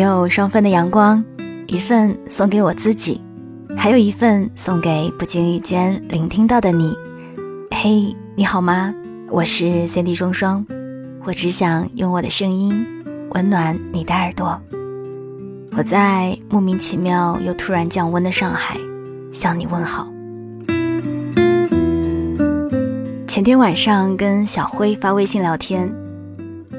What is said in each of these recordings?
有双份的阳光，一份送给我自己，还有一份送给不经意间聆听到的你。嘿，你好吗？我是 Cindy 双双，我只想用我的声音温暖你的耳朵。我在莫名其妙又突然降温的上海向你问好。前天晚上跟小辉发微信聊天，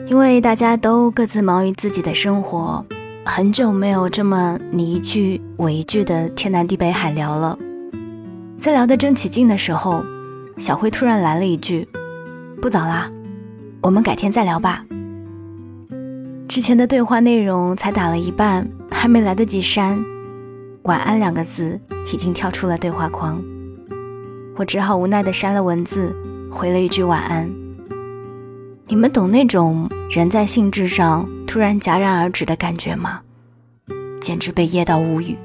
因为大家都各自忙于自己的生活，很久没有这么你一句我一句的天南地北海聊了。在聊得正起劲的时候，小辉突然来了一句：“不早啦，我们改天再聊吧。”之前的对话内容才打了一半，还没来得及删，“晚安”两个字已经跳出了对话框，我只好无奈的删了文字。回了一句晚安。你们懂那种人在兴致上突然戛然而止的感觉吗？简直被噎到无语。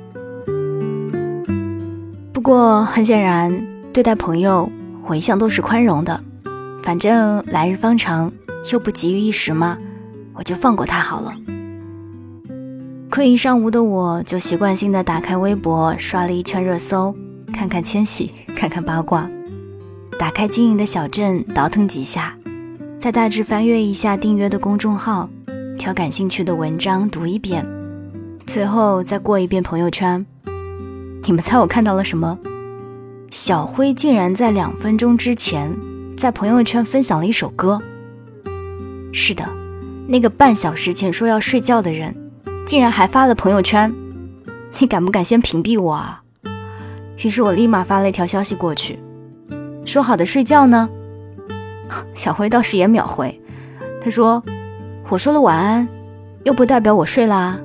不过很显然，对待朋友我一向都是宽容的，反正来日方长，又不急于一时嘛，我就放过他好了。困一上午的我就习惯性的打开微博刷了一圈热搜，看看千玺，看看八卦。打开经营的小镇，倒腾几下，再大致翻阅一下订阅的公众号，挑感兴趣的文章读一遍，最后再过一遍朋友圈。你们猜我看到了什么？小辉竟然在两分钟之前在朋友圈分享了一首歌。是的，那个半小时前说要睡觉的人，竟然还发了朋友圈。你敢不敢先屏蔽我啊？于是我立马发了一条消息过去。说好的睡觉呢？小辉倒是也秒回，他说：“我说了晚安，又不代表我睡啦。”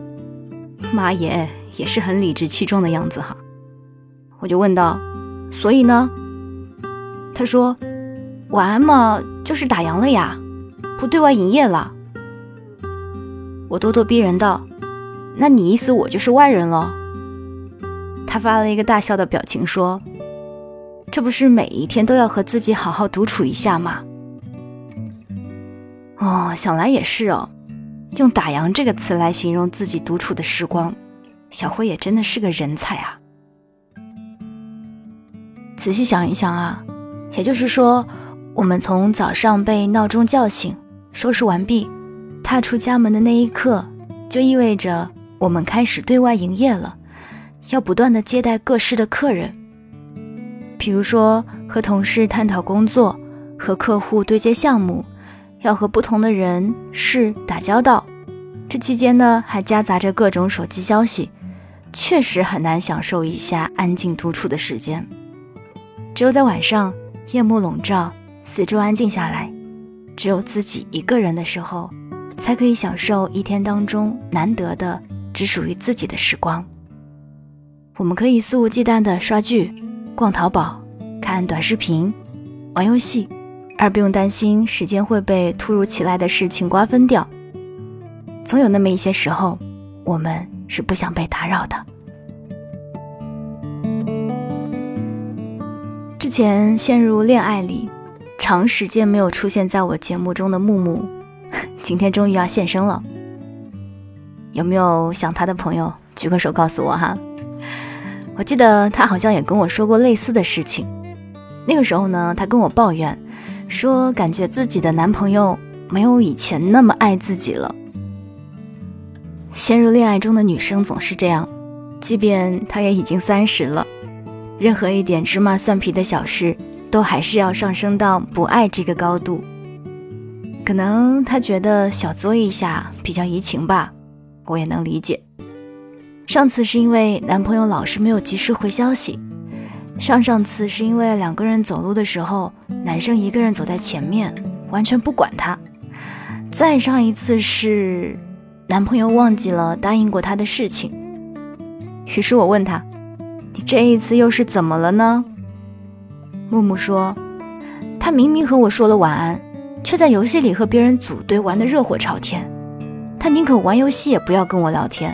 妈耶，也是很理直气壮的样子哈。我就问道：“所以呢？”他说：“晚安嘛，就是打烊了呀，不对外营业了。”我咄咄逼人道：“那你意思我就是外人了？”他发了一个大笑的表情说。这不是每一天都要和自己好好独处一下吗？哦，想来也是哦。用“打烊”这个词来形容自己独处的时光，小辉也真的是个人才啊。仔细想一想啊，也就是说，我们从早上被闹钟叫醒，收拾完毕，踏出家门的那一刻，就意味着我们开始对外营业了，要不断的接待各式的客人。比如说，和同事探讨工作，和客户对接项目，要和不同的人事打交道。这期间呢，还夹杂着各种手机消息，确实很难享受一下安静独处的时间。只有在晚上，夜幕笼罩，四周安静下来，只有自己一个人的时候，才可以享受一天当中难得的只属于自己的时光。我们可以肆无忌惮地刷剧。逛淘宝、看短视频、玩游戏，而不用担心时间会被突如其来的事情瓜分掉。总有那么一些时候，我们是不想被打扰的。之前陷入恋爱里，长时间没有出现在我节目中的木木，今天终于要现身了。有没有想他的朋友？举个手告诉我哈。我记得他好像也跟我说过类似的事情。那个时候呢，他跟我抱怨，说感觉自己的男朋友没有以前那么爱自己了。陷入恋爱中的女生总是这样，即便她也已经三十了，任何一点芝麻蒜皮的小事，都还是要上升到不爱这个高度。可能她觉得小作一下比较怡情吧，我也能理解。上次是因为男朋友老是没有及时回消息，上上次是因为两个人走路的时候，男生一个人走在前面，完全不管他。再上一次是男朋友忘记了答应过他的事情，于是我问他：“你这一次又是怎么了呢？”木木说：“他明明和我说了晚安，却在游戏里和别人组队玩得热火朝天，他宁可玩游戏也不要跟我聊天。”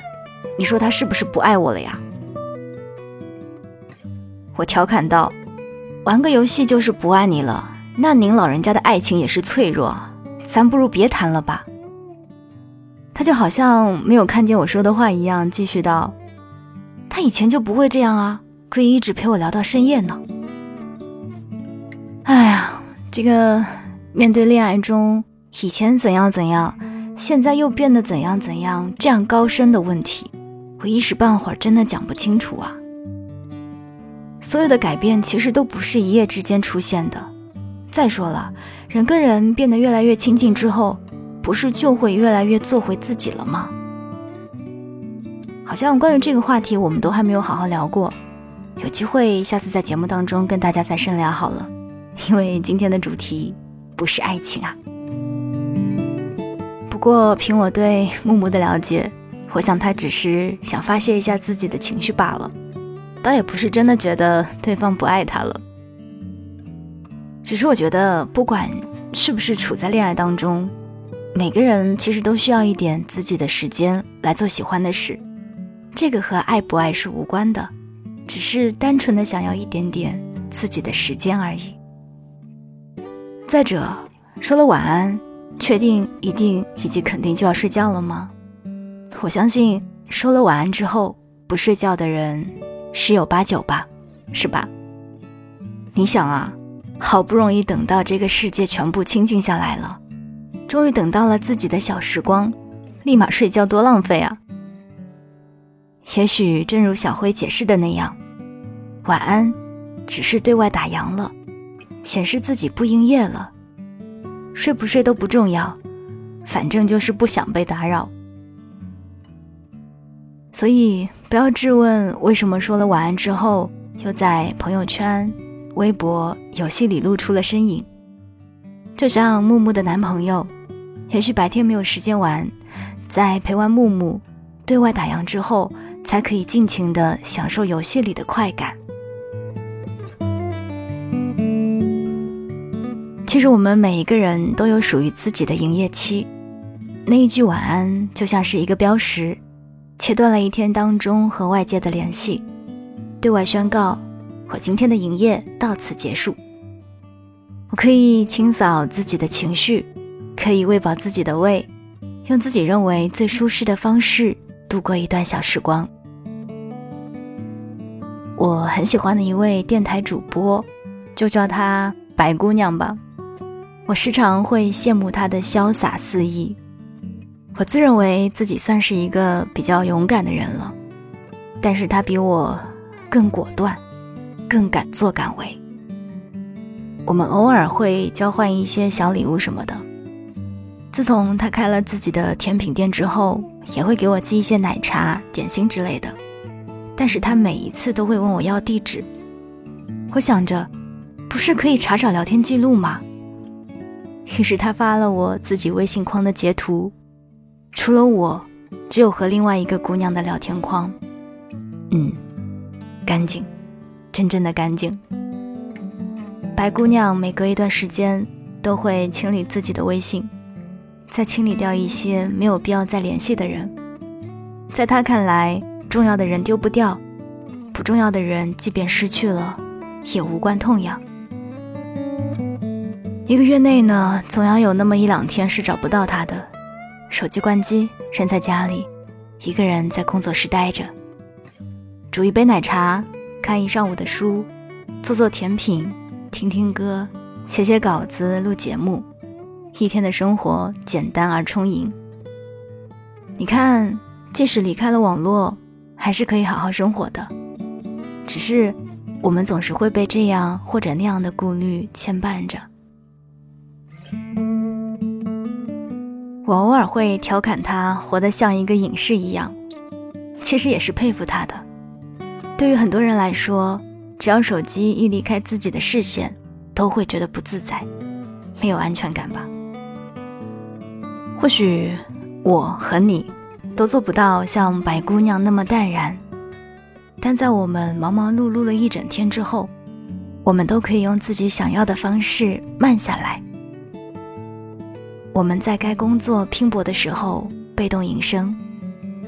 你说他是不是不爱我了呀？我调侃道：“玩个游戏就是不爱你了，那您老人家的爱情也是脆弱，咱不如别谈了吧。”他就好像没有看见我说的话一样，继续道：“他以前就不会这样啊，可以一直陪我聊到深夜呢。”哎呀，这个面对恋爱中以前怎样怎样，现在又变得怎样怎样这样高深的问题，我一时半会儿真的讲不清楚啊。所有的改变其实都不是一夜之间出现的。再说了，人跟人变得越来越亲近之后，不是就会越来越做回自己了吗？好像关于这个话题，我们都还没有好好聊过，有机会下次在节目当中跟大家再深聊好了。因为今天的主题不是爱情啊。不过凭我对木木的了解，我想他只是想发泄一下自己的情绪罢了，倒也不是真的觉得对方不爱他了。只是我觉得，不管是不是处在恋爱当中，每个人其实都需要一点自己的时间来做喜欢的事，这个和爱不爱是无关的，只是单纯的想要一点点自己的时间而已。再者，说了晚安，确定、一定以及肯定就要睡觉了吗？我相信说了晚安之后不睡觉的人十有八九吧，是吧？你想啊，好不容易等到这个世界全部清静下来了，终于等到了自己的小时光，立马睡觉多浪费啊！也许正如小辉解释的那样，晚安只是对外打烊了。显示自己不营业了，睡不睡都不重要，反正就是不想被打扰。所以不要质问为什么说了晚安之后，又在朋友圈、微博、游戏里露出了身影。就像木木的男朋友，也许白天没有时间玩，在陪完木木对外打烊之后，才可以尽情的享受游戏里的快感。其实我们每一个人都有属于自己的营业期，那一句晚安就像是一个标识，切断了一天当中和外界的联系，对外宣告我今天的营业到此结束。我可以清扫自己的情绪，可以喂饱自己的胃，用自己认为最舒适的方式度过一段小时光。我很喜欢的一位电台主播，就叫她白姑娘吧。我时常会羡慕她的潇洒肆意。我自认为自己算是一个比较勇敢的人了，但是他比我更果断，更敢作敢为。我们偶尔会交换一些小礼物什么的。自从他开了自己的甜品店之后，也会给我寄一些奶茶、点心之类的。但是他每一次都会问我要地址。我想着，不是可以查找聊天记录吗？于是他发了我自己微信框的截图，除了我，只有和另外一个姑娘的聊天框。嗯，干净，真正的干净。白姑娘每隔一段时间都会清理自己的微信，再清理掉一些没有必要再联系的人。在她看来，重要的人丢不掉，不重要的人即便失去了，也无关痛痒。一个月内呢，总要有那么一两天是找不到他的，手机关机，人在家里，一个人在工作室待着，煮一杯奶茶，看一上午的书，做做甜品，听听歌，写写稿子，录节目，一天的生活简单而充盈。你看，即使离开了网络，还是可以好好生活的，只是我们总是会被这样或者那样的顾虑牵绊着。我偶尔会调侃他活得像一个隐士一样，其实也是佩服他的。对于很多人来说，只要手机一离开自己的视线，都会觉得不自在，没有安全感吧。或许我和你都做不到像白姑娘那么淡然，但在我们忙忙碌碌了一整天之后，我们都可以用自己想要的方式慢下来。我们在该工作拼搏的时候被动营生，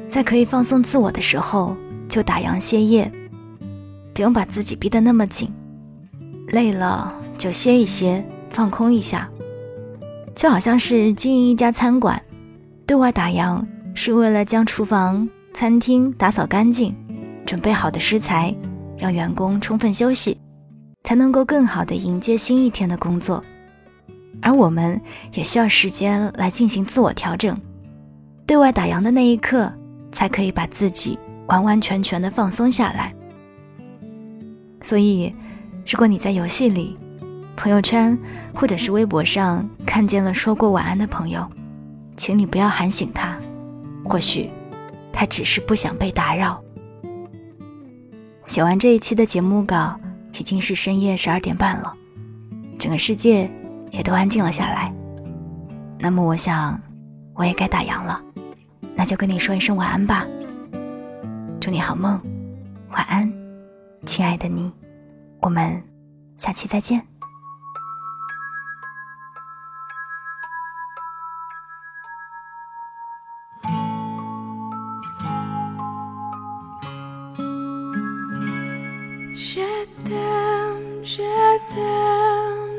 在可以放松自我的时候就打烊歇业，不用把自己逼得那么紧，累了就歇一歇，放空一下，就好像是经营一家餐馆，对外打烊是为了将厨房、餐厅打扫干净，准备好的食材，让员工充分休息，才能够更好的迎接新一天的工作。而我们也需要时间来进行自我调整，对外打烊的那一刻，才可以把自己完完全全的放松下来。所以，如果你在游戏里、朋友圈或者是微博上看见了说过晚安的朋友，请你不要喊醒他。或许，他只是不想被打扰。写完这一期的节目稿，已经是深夜十二点半了，整个世界也都安静了下来。那么，我想，我也该打烊了，那就跟你说一声晚安吧。祝你好梦，晚安，亲爱的你。我们下期再见。Je t'aime,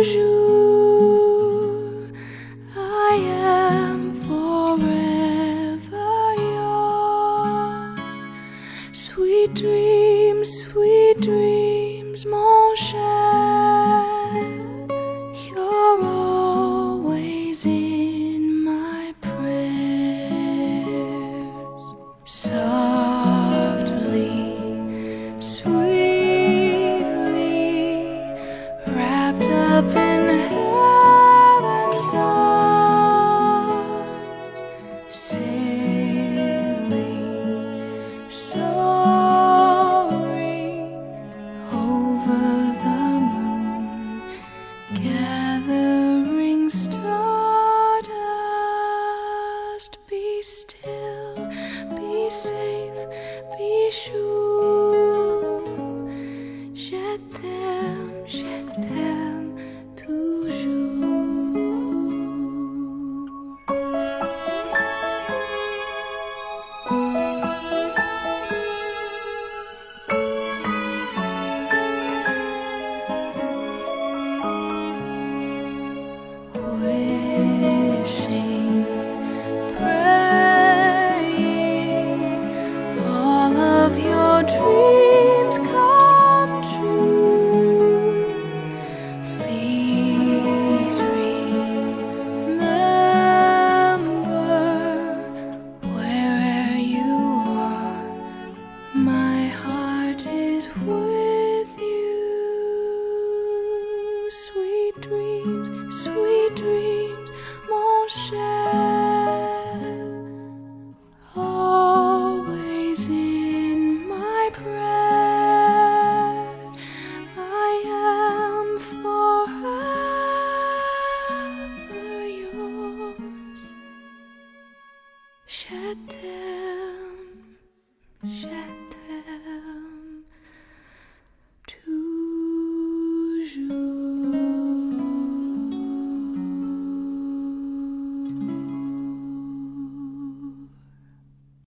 je t'aime